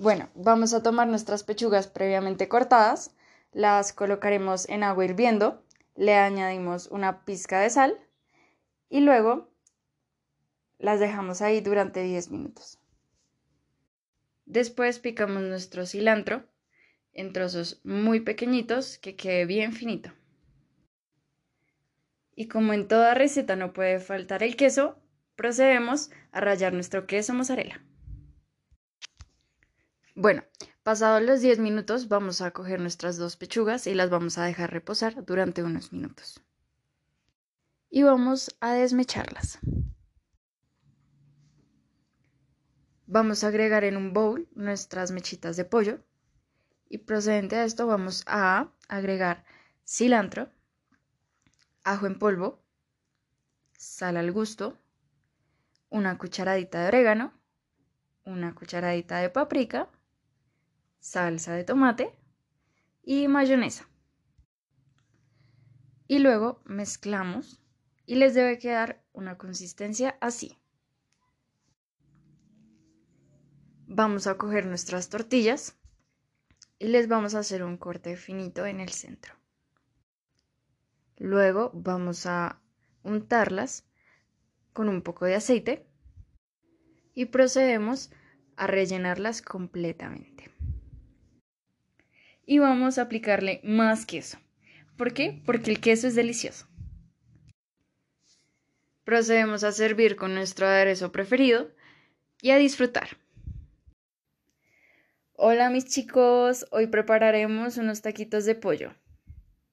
Bueno, vamos a tomar nuestras pechugas previamente cortadas, las colocaremos en agua hirviendo, le añadimos una pizca de sal y luego las dejamos ahí durante 10 minutos. Después picamos nuestro cilantro en trozos muy pequeñitos que quede bien finito. Y como en toda receta no puede faltar el queso, procedemos a rallar nuestro queso mozzarella. Bueno, pasados los 10 minutos vamos a coger nuestras dos pechugas y las vamos a dejar reposar durante unos minutos. Y vamos a desmecharlas. Vamos a agregar en un bowl nuestras mechitas de pollo y procedente a esto vamos a agregar cilantro, ajo en polvo, sal al gusto, una cucharadita de orégano, una cucharadita de paprika, salsa de tomate y mayonesa. Y luego mezclamos y les debe quedar una consistencia así. Vamos a coger nuestras tortillas y les vamos a hacer un corte finito en el centro. Luego vamos a untarlas con un poco de aceite y procedemos a rellenarlas completamente. Y vamos a aplicarle más queso. ¿Por qué? Porque el queso es delicioso. Procedemos a servir con nuestro aderezo preferido y a disfrutar. Hola mis chicos, hoy prepararemos unos taquitos de pollo.